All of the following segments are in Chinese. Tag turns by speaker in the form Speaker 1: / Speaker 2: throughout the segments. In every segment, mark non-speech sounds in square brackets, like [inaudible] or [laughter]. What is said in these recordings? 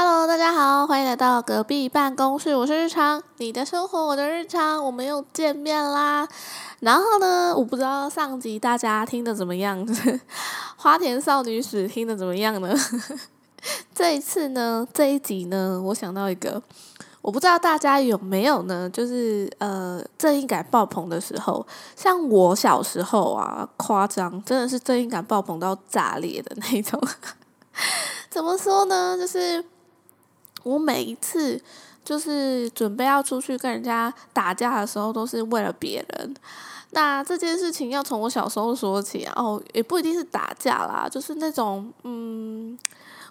Speaker 1: Hello，大家好，欢迎来到隔壁办公室，我是日常，你的生活我的日常，我们又见面啦。然后呢，我不知道上集大家听的怎么样，[laughs] 花田少女史听的怎么样呢？[laughs] 这一次呢，这一集呢，我想到一个，我不知道大家有没有呢，就是呃，正义感爆棚的时候，像我小时候啊，夸张，真的是正义感爆棚到炸裂的那种。[laughs] 怎么说呢？就是我每一次就是准备要出去跟人家打架的时候，都是为了别人。那这件事情要从我小时候说起啊，哦，也不一定是打架啦，就是那种嗯，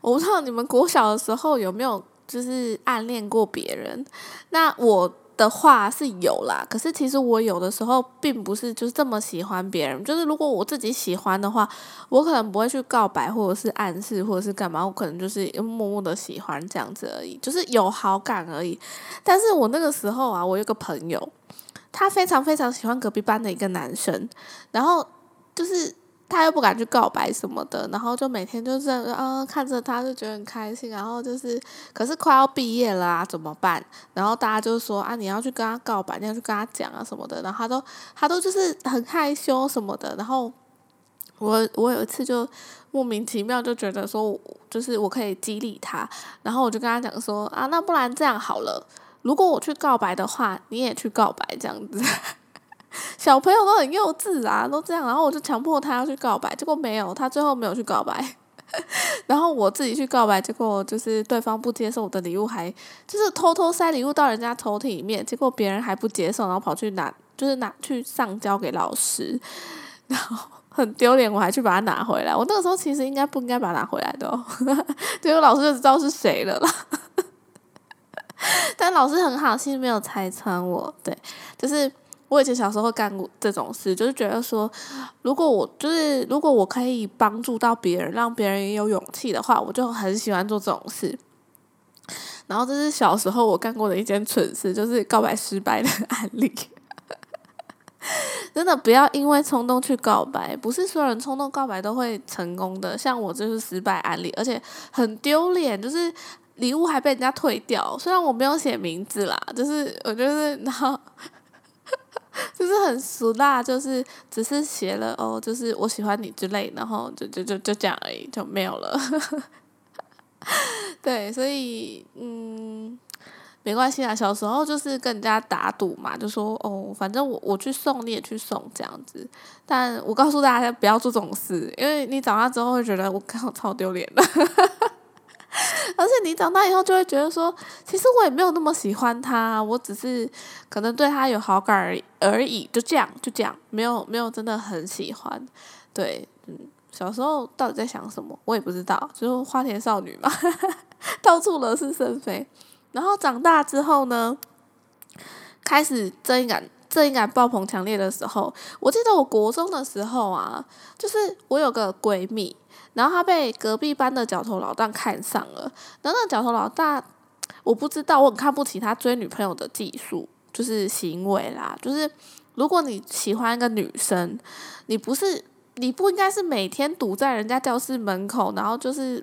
Speaker 1: 我不知道你们国小的时候有没有就是暗恋过别人。那我。的话是有啦，可是其实我有的时候并不是就是这么喜欢别人，就是如果我自己喜欢的话，我可能不会去告白或者是暗示或者是干嘛，我可能就是默默的喜欢这样子而已，就是有好感而已。但是我那个时候啊，我有个朋友，他非常非常喜欢隔壁班的一个男生，然后就是。他又不敢去告白什么的，然后就每天就是啊看着他就觉得很开心，然后就是可是快要毕业了啊怎么办？然后大家就说啊你要去跟他告白，你要去跟他讲啊什么的，然后他都他都就是很害羞什么的，然后我我有一次就莫名其妙就觉得说就是我可以激励他，然后我就跟他讲说啊那不然这样好了，如果我去告白的话，你也去告白这样子。小朋友都很幼稚啊，都这样，然后我就强迫他要去告白，结果没有，他最后没有去告白，[laughs] 然后我自己去告白，结果就是对方不接受我的礼物，还就是偷偷塞礼物到人家抽屉里面，结果别人还不接受，然后跑去拿，就是拿去上交给老师，[laughs] 然后很丢脸，我还去把它拿回来。我那个时候其实应该不应该把它拿回来的哦，[laughs] 结果老师就知道是谁了啦。但老师很好，心没有拆穿我，对，就是。我以前小时候干过这种事，就是觉得说，如果我就是如果我可以帮助到别人，让别人也有勇气的话，我就很喜欢做这种事。然后这是小时候我干过的一件蠢事，就是告白失败的案例。[laughs] 真的不要因为冲动去告白，不是所有人冲动告白都会成功的。像我就是失败案例，而且很丢脸，就是礼物还被人家退掉。虽然我没有写名字啦，就是我就是然后。[laughs] 就是很俗辣，就是只是写了哦，就是我喜欢你之类，然后就就就就这样而已，就没有了。[laughs] 对，所以嗯，没关系啊。小时候就是跟人家打赌嘛，就说哦，反正我我去送你也去送这样子。但我告诉大家不要做这种事，因为你长大之后会觉得我靠超丢脸的。[laughs] 而且你长大以后就会觉得说，其实我也没有那么喜欢他，我只是可能对他有好感而已而已，就这样就这样，没有没有真的很喜欢。对，嗯，小时候到底在想什么，我也不知道，就是花田少女嘛，[laughs] 到处惹是生非。然后长大之后呢，开始正义感正义感爆棚强烈的时候，我记得我国中的时候啊，就是我有个闺蜜。然后她被隔壁班的角头老大看上了，然后那角头老大，我不知道，我很看不起他追女朋友的技术，就是行为啦，就是如果你喜欢一个女生，你不是你不应该是每天堵在人家教室门口，然后就是。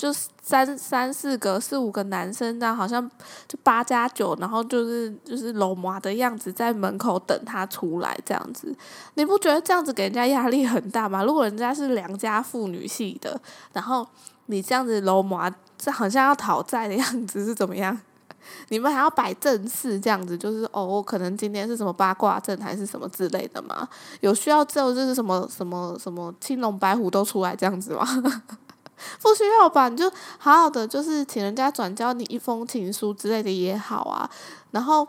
Speaker 1: 就三三四个四五个男生这样，好像就八加九，然后就是就是搂麻的样子，在门口等他出来这样子，你不觉得这样子给人家压力很大吗？如果人家是良家妇女系的，然后你这样子搂麻，这好像要讨债的样子是怎么样？[laughs] 你们还要摆正事这样子，就是哦，可能今天是什么八卦阵还是什么之类的吗？有需要之后就是什么什么什么青龙白虎都出来这样子吗？不需要吧？你就好好的，就是请人家转交你一封情书之类的也好啊。然后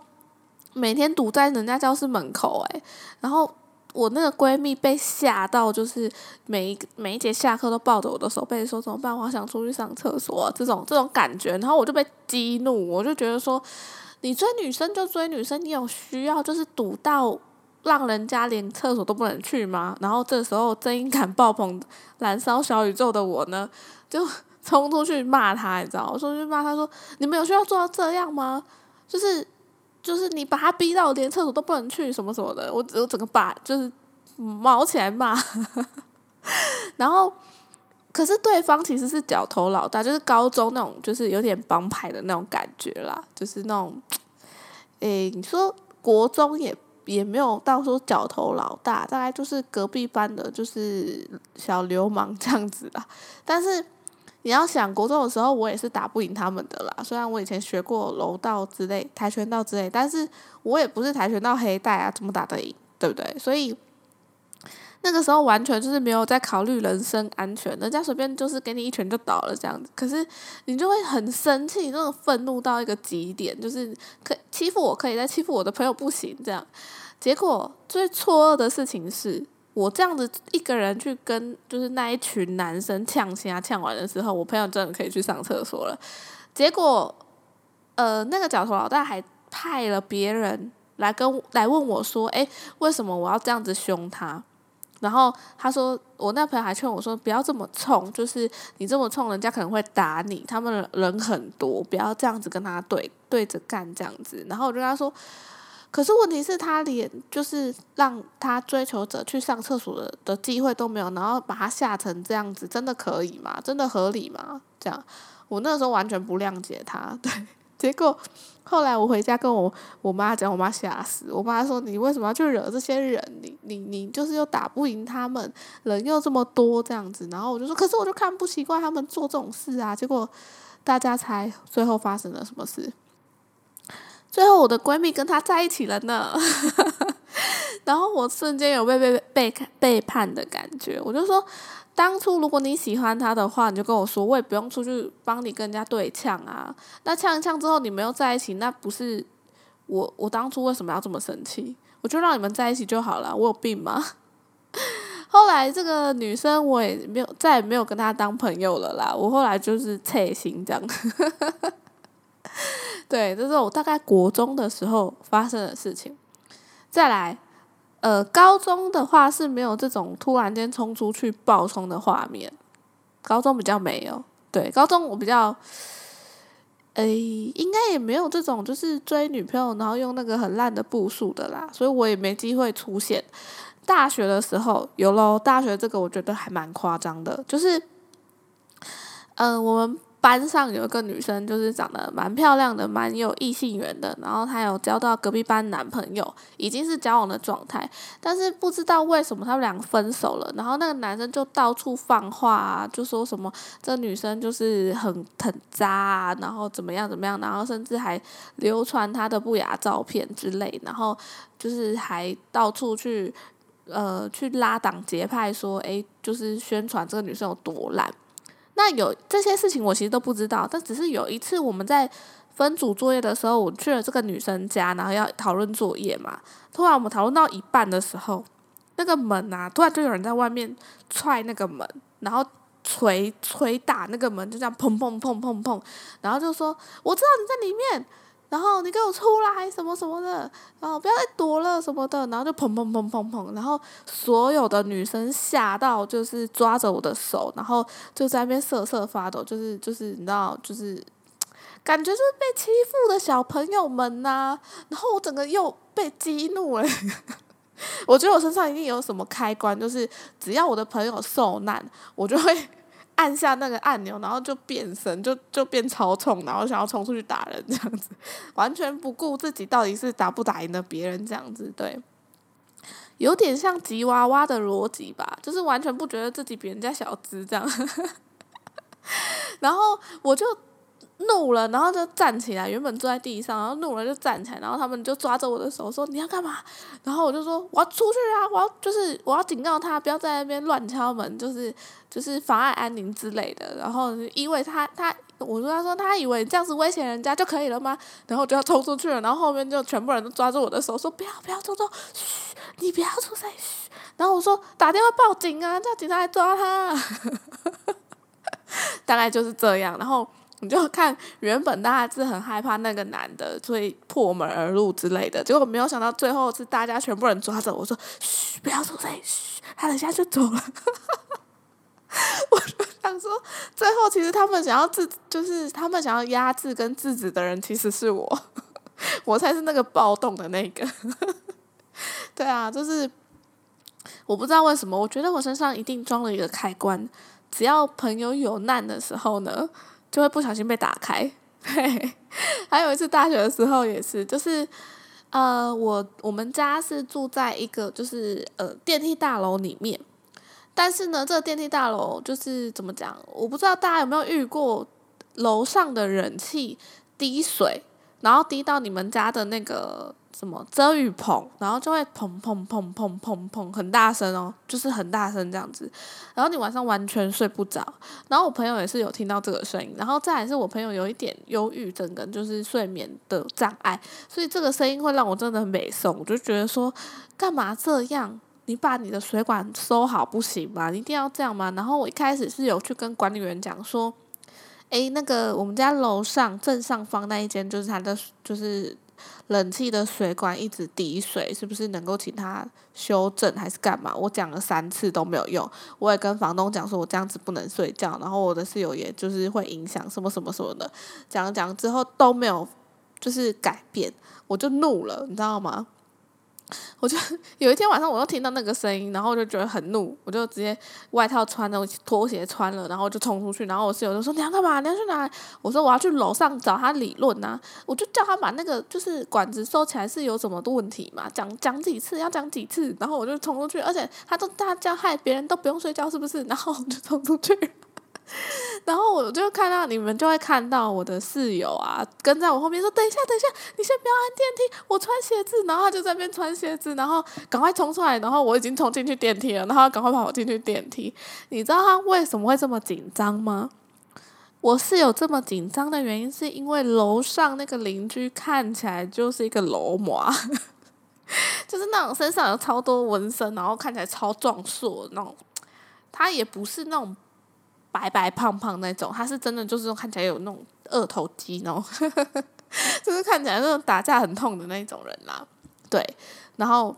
Speaker 1: 每天堵在人家教室门口，诶，然后我那个闺蜜被吓到，就是每一每一节下课都抱着我的手背说怎么办？我想出去上厕所，这种这种感觉。然后我就被激怒，我就觉得说，你追女生就追女生，你有需要就是堵到。让人家连厕所都不能去吗？然后这时候正义感爆棚、燃烧小宇宙的我呢，就冲出去骂他，你知道？我说去骂他说：“你们有需要做到这样吗？就是就是你把他逼到连厕所都不能去，什么什么的。”我我整个把就是毛起来骂，[laughs] 然后可是对方其实是角头老大，就是高中那种，就是有点帮派的那种感觉啦，就是那种，诶，你说国中也也没有到说脚头老大，大概就是隔壁班的，就是小流氓这样子啦。但是你要想国中的时候，我也是打不赢他们的啦。虽然我以前学过柔道之类、跆拳道之类，但是我也不是跆拳道黑带啊，怎么打得赢？对不对？所以。那个时候完全就是没有在考虑人身安全，人家随便就是给你一拳就倒了这样子，可是你就会很生气，那种愤怒到一个极点，就是可欺负我可以，但欺负我的朋友不行这样。结果最错愕的事情是我这样子一个人去跟就是那一群男生呛虾呛完的时候，我朋友真的可以去上厕所了。结果呃，那个角头老大还派了别人来跟来问我说：“诶，为什么我要这样子凶他？”然后他说，我那朋友还劝我说，不要这么冲，就是你这么冲，人家可能会打你。他们人很多，不要这样子跟他对对着干这样子。然后我就跟他说，可是问题是，他连就是让他追求者去上厕所的的机会都没有，然后把他吓成这样子，真的可以吗？真的合理吗？这样，我那时候完全不谅解他，[laughs] 对。结果后来我回家跟我我妈讲，我妈吓死。我妈说：“你为什么要去惹这些人？你你你就是又打不赢他们，人又这么多这样子。”然后我就说：“可是我就看不习惯他们做这种事啊。”结果大家猜最后发生了什么事？最后我的闺蜜跟他在一起了呢。然后我瞬间有被被被背叛的感觉，我就说。当初如果你喜欢他的话，你就跟我说，我也不用出去帮你跟人家对呛啊。那呛一呛之后，你们又在一起，那不是我我当初为什么要这么生气？我就让你们在一起就好了，我有病吗？[laughs] 后来这个女生我也没有再也没有跟她当朋友了啦。我后来就是切心这样。[laughs] 对，这是我大概国中的时候发生的事情。再来。呃，高中的话是没有这种突然间冲出去爆冲的画面，高中比较没有。对，高中我比较，诶，应该也没有这种就是追女朋友然后用那个很烂的步数的啦，所以我也没机会出现。大学的时候有喽，大学这个我觉得还蛮夸张的，就是，嗯，我们。班上有一个女生，就是长得蛮漂亮的，蛮有异性缘的。然后她有交到隔壁班男朋友，已经是交往的状态。但是不知道为什么他们两个分手了。然后那个男生就到处放话啊，就说什么这女生就是很很渣啊，然后怎么样怎么样，然后甚至还流传她的不雅照片之类。然后就是还到处去呃去拉党结派，说诶，就是宣传这个女生有多烂。那有这些事情我其实都不知道，但只是有一次我们在分组作业的时候，我去了这个女生家，然后要讨论作业嘛。突然我们讨论到一半的时候，那个门啊，突然就有人在外面踹那个门，然后捶捶打那个门，就这样砰砰砰砰砰，然后就说：“我知道你在里面。”然后你给我出来什么什么的，然后不要再躲了什么的，然后就砰砰砰砰砰，然后所有的女生吓到，就是抓着我的手，然后就在那边瑟瑟发抖，就是就是你知道，就是感觉就是被欺负的小朋友们呐。然后我整个又被激怒了，[laughs] 我觉得我身上一定有什么开关，就是只要我的朋友受难，我就会。按下那个按钮，然后就变身，就就变超冲，然后想要冲出去打人这样子，完全不顾自己到底是打不打赢的别人这样子，对，有点像吉娃娃的逻辑吧，就是完全不觉得自己比人家小资这样，[laughs] 然后我就。怒了，然后就站起来。原本坐在地上，然后怒了就站起来。然后他们就抓着我的手说：“你要干嘛？”然后我就说：“我要出去啊！我要就是我要警告他，不要在那边乱敲门，就是就是妨碍安宁之类的。”然后因为他他我说他说他以为这样子威胁人家就可以了吗？然后就要冲出去了。然后后面就全部人都抓住我的手说：“不要不要冲冲，嘘，你不要出声，嘘。”然后我说：“打电话报警啊，叫警察来抓他。[laughs] ”大概就是这样。然后。你就看原本大家是很害怕那个男的所以破门而入之类的，结果没有想到最后是大家全部人抓着我说：“嘘，不要出声，嘘。”他等下就走了。[laughs] 我就想说，最后其实他们想要制，就是他们想要压制跟制止的人其实是我，[laughs] 我才是那个暴动的那个。[laughs] 对啊，就是我不知道为什么，我觉得我身上一定装了一个开关。只要朋友有难的时候呢，就会不小心被打开。嘿 [laughs] 还有一次大学的时候也是，就是呃，我我们家是住在一个就是呃电梯大楼里面，但是呢，这个电梯大楼就是怎么讲，我不知道大家有没有遇过楼上的人气滴水，然后滴到你们家的那个。什么遮雨棚，然后就会砰砰砰砰砰砰很大声哦，就是很大声这样子，然后你晚上完全睡不着。然后我朋友也是有听到这个声音，然后再来是我朋友有一点忧郁症跟就是睡眠的障碍，所以这个声音会让我真的很美送。我就觉得说，干嘛这样？你把你的水管收好不行吗？你一定要这样吗？然后我一开始是有去跟管理员讲说，诶，那个我们家楼上正上方那一间就是他的就是。冷气的水管一直滴水，是不是能够请他修正还是干嘛？我讲了三次都没有用，我也跟房东讲说，我这样子不能睡觉，然后我的室友也就是会影响什么什么什么的，讲讲之后都没有就是改变，我就怒了，你知道吗？我就 [laughs] 有一天晚上，我又听到那个声音，然后我就觉得很怒，我就直接外套穿了，拖鞋穿了，然后就冲出去。然后我室友就说：“你要干嘛？你要去哪？”我说：“我要去楼上找他理论呐。”我就叫他把那个就是管子收起来是有什么的问题嘛？讲讲几次要讲几次，然后我就冲出去，而且他都大叫害别人都不用睡觉，是不是？然后我就冲出去。[laughs] 然后我就看到你们就会看到我的室友啊，跟在我后面说：“等一下，等一下，你先不要按电梯，我穿鞋子。”然后他就在那边穿鞋子，然后赶快冲出来。然后我已经冲进去电梯了，然后赶快跑进去电梯。你知道他为什么会这么紧张吗？我室友这么紧张的原因是因为楼上那个邻居看起来就是一个楼模，[laughs] 就是那种身上有超多纹身，然后看起来超壮硕那种。他也不是那种。白白胖胖那种，他是真的就是看起来有那种二头肌，然后 [laughs] 就是看起来那种打架很痛的那种人啦。对，然后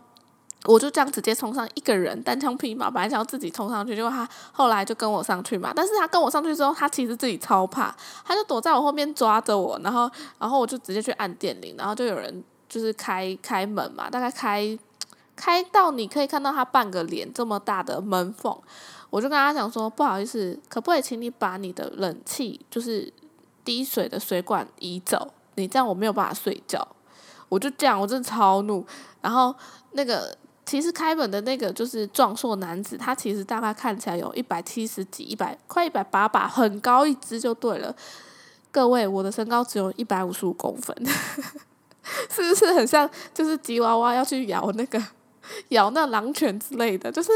Speaker 1: 我就这样直接冲上一个人单枪匹马，本来想要自己冲上去，结果他后来就跟我上去嘛。但是他跟我上去之后，他其实自己超怕，他就躲在我后面抓着我，然后然后我就直接去按电铃，然后就有人就是开开门嘛，大概开开到你可以看到他半个脸这么大的门缝。我就跟他讲说，不好意思，可不可以请你把你的冷气就是滴水的水管移走？你这样我没有办法睡觉。我就这样，我真的超怒。然后那个其实开门的那个就是壮硕男子，他其实大概看起来有一百七十几、一百快一百八吧，很高一只就对了。各位，我的身高只有一百五十五公分，[laughs] 是不是很像就是吉娃娃要去咬那个 [laughs] 咬那狼犬之类的？就是。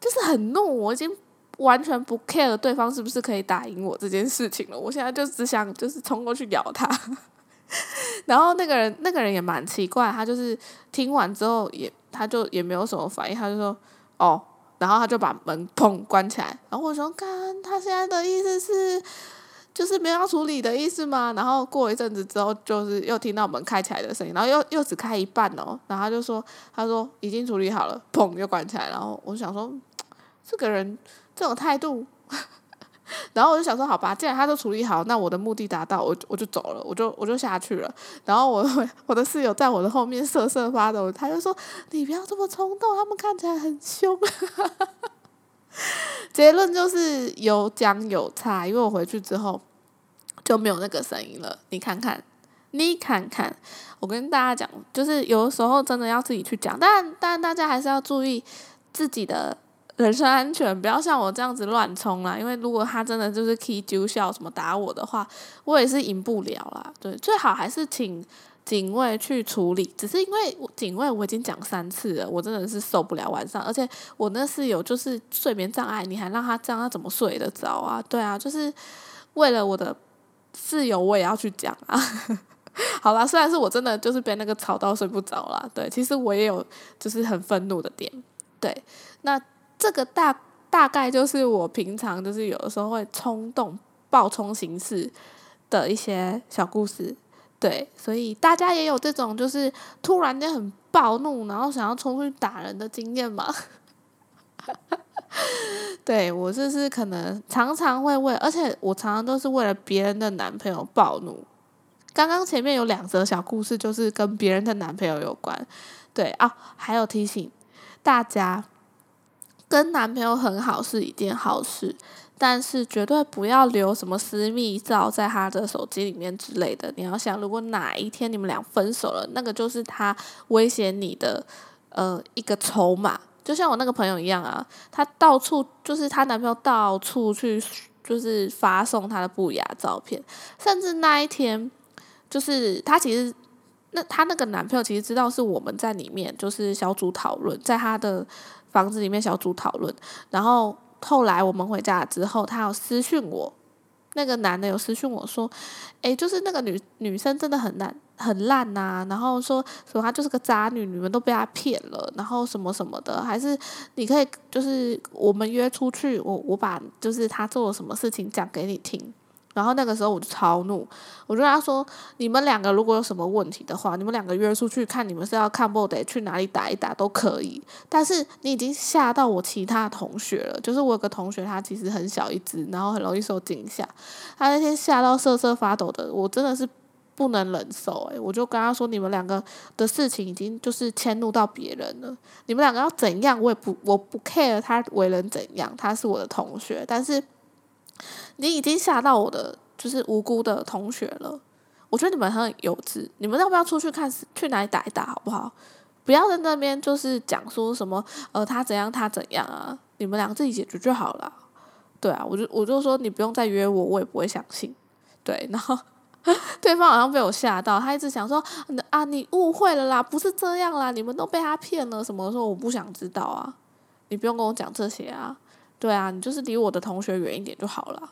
Speaker 1: 就是很怒，我已经完全不 care 对方是不是可以打赢我这件事情了。我现在就只想就是冲过去咬他。[laughs] 然后那个人那个人也蛮奇怪，他就是听完之后也他就也没有什么反应，他就说哦，然后他就把门砰关起来。然后我说，看他现在的意思是。就是没有要处理的意思吗？然后过一阵子之后，就是又听到门开起来的声音，然后又又只开一半哦，然后他就说，他说已经处理好了，砰又关起来，然后我想说，这个人这种态度，[laughs] 然后我就想说，好吧，既然他都处理好，那我的目的达到，我我就走了，我就我就下去了。然后我 [laughs] 我的室友在我的后面瑟瑟发抖，他就说，你不要这么冲动，他们看起来很凶。[laughs] 结论就是有讲有差，因为我回去之后。就没有那个声音了。你看看，你看看，我跟大家讲，就是有的时候真的要自己去讲，但但大家还是要注意自己的人身安全，不要像我这样子乱冲啦。因为如果他真的就是 key 揪笑什么打我的话，我也是赢不了啦。对，最好还是请警卫去处理。只是因为警卫我已经讲三次了，我真的是受不了晚上，而且我那室友就是睡眠障碍，你还让他这样，他怎么睡得着啊？对啊，就是为了我的。室友我也要去讲啊，[laughs] 好啦，虽然是我真的就是被那个吵到睡不着啦，对，其实我也有就是很愤怒的点，对，那这个大大概就是我平常就是有的时候会冲动暴冲行事的一些小故事，对，所以大家也有这种就是突然间很暴怒，然后想要冲出去打人的经验吗？[laughs] 对我就是可能常常会为，而且我常常都是为了别人的男朋友暴怒。刚刚前面有两则小故事，就是跟别人的男朋友有关。对啊，还有提醒大家，跟男朋友很好是一件好事，但是绝对不要留什么私密照在他的手机里面之类的。你要想，如果哪一天你们俩分手了，那个就是他威胁你的呃一个筹码。就像我那个朋友一样啊，她到处就是她男朋友到处去就是发送她的不雅照片，甚至那一天就是她其实那她那个男朋友其实知道是我们在里面就是小组讨论，在他的房子里面小组讨论，然后后来我们回家之后，他有私讯我。那个男的有私讯我说：“诶，就是那个女女生真的很烂很烂呐，然后说说她就是个渣女，你们都被她骗了，然后什么什么的，还是你可以就是我们约出去，我我把就是他做了什么事情讲给你听。”然后那个时候我就超怒，我就跟他说：“你们两个如果有什么问题的话，你们两个约出去看，你们是要看不得去哪里打一打都可以。但是你已经吓到我其他同学了，就是我有个同学，他其实很小一只，然后很容易受惊吓，他那天吓到瑟瑟发抖的，我真的是不能忍受。诶，我就跟他说：你们两个的事情已经就是迁怒到别人了，你们两个要怎样，我也不我不 care 他为人怎样，他是我的同学，但是。”你已经吓到我的就是无辜的同学了，我觉得你们很幼稚，你们要不要出去看去哪里打一打好不好？不要在那边就是讲说什么呃他怎样他怎样啊，你们两个自己解决就好了。对啊，我就我就说你不用再约我，我也不会相信。对，然后 [laughs] 对方好像被我吓到，他一直想说啊你误会了啦，不是这样啦，你们都被他骗了什么？说我不想知道啊，你不用跟我讲这些啊。对啊，你就是离我的同学远一点就好了。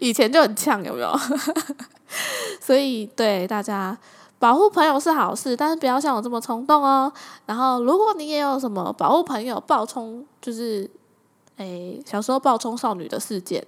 Speaker 1: 以前就很呛，有没有？[laughs] 所以对大家保护朋友是好事，但是不要像我这么冲动哦。然后，如果你也有什么保护朋友暴冲，就是诶小时候暴冲少女的事件，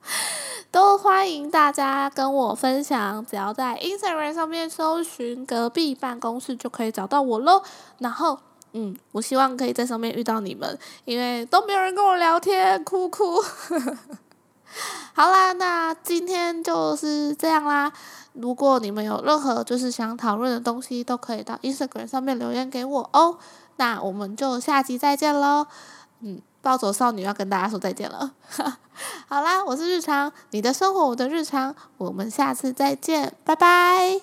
Speaker 1: [laughs] 都欢迎大家跟我分享。只要在 Instagram 上面搜寻“隔壁办公室”就可以找到我喽。然后。嗯，我希望可以在上面遇到你们，因为都没有人跟我聊天，哭哭。[laughs] 好啦，那今天就是这样啦。如果你们有任何就是想讨论的东西，都可以到 Instagram 上面留言给我哦。那我们就下集再见喽。嗯，暴走少女要跟大家说再见了。[laughs] 好啦，我是日常，你的生活我的日常，我们下次再见，拜拜。